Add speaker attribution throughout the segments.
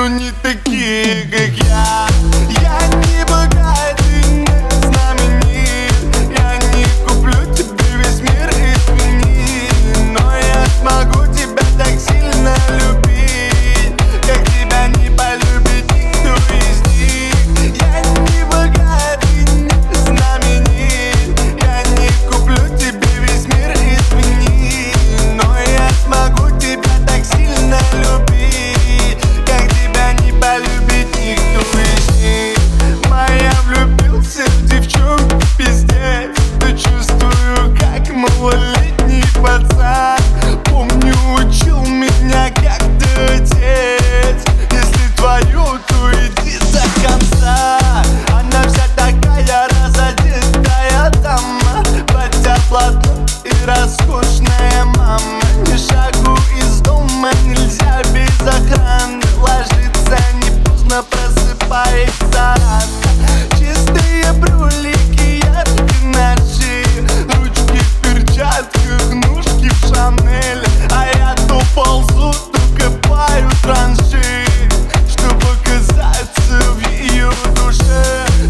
Speaker 1: но не ты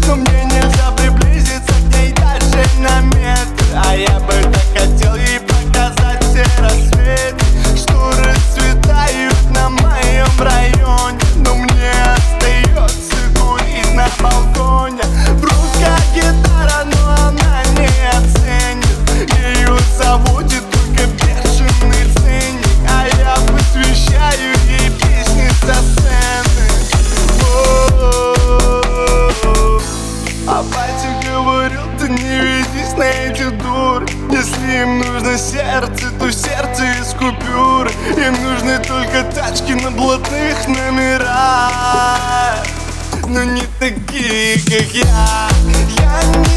Speaker 1: Но мне нельзя приблизиться к ней дальше на метр. А я бы так хотел коммерции, то сердце из купюр. Им нужны только тачки на блатных номерах. Но не такие, как я. Я не